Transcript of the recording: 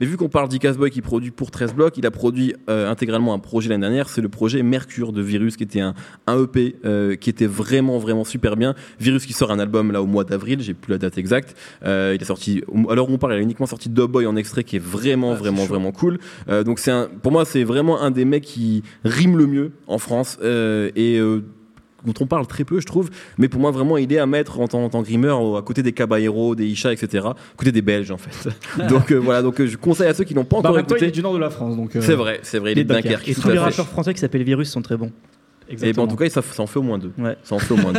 Mais vu qu'on parle d'Icasboy qui produit pour 13 blocs, il a produit euh, intégralement un projet l'année dernière, c'est le projet Mercure de Virus, qui était un, un EP euh, qui était vraiment, vraiment super bien. Virus qui sort un album là au mois d'avril, j'ai plus la date exacte. Euh, il a sorti, alors on parle, il a uniquement sorti Dub Boy en extrait qui est vraiment, Ah, vraiment, vraiment cool. Euh, donc c'est un, pour moi, c'est vraiment un des mecs qui rime le mieux en France euh, et euh, dont on parle très peu, je trouve. Mais pour moi, vraiment, il est à mettre en tant, en tant que rimeur au- à côté des Caballero, des Isha, etc. À côté des Belges, en fait. donc euh, voilà, donc euh, je conseille à ceux qui n'ont pas Bah, en encore même temps, il est écouté. du nord de la France, donc. euh, C'est vrai, c'est vrai, il est de Dunkerque. Et tous les rappeurs français qui s'appellent Virus sont très bons. Et ben, en tout cas, ça, ça en fait au moins deux. Ouais. Ça en fait au moins deux.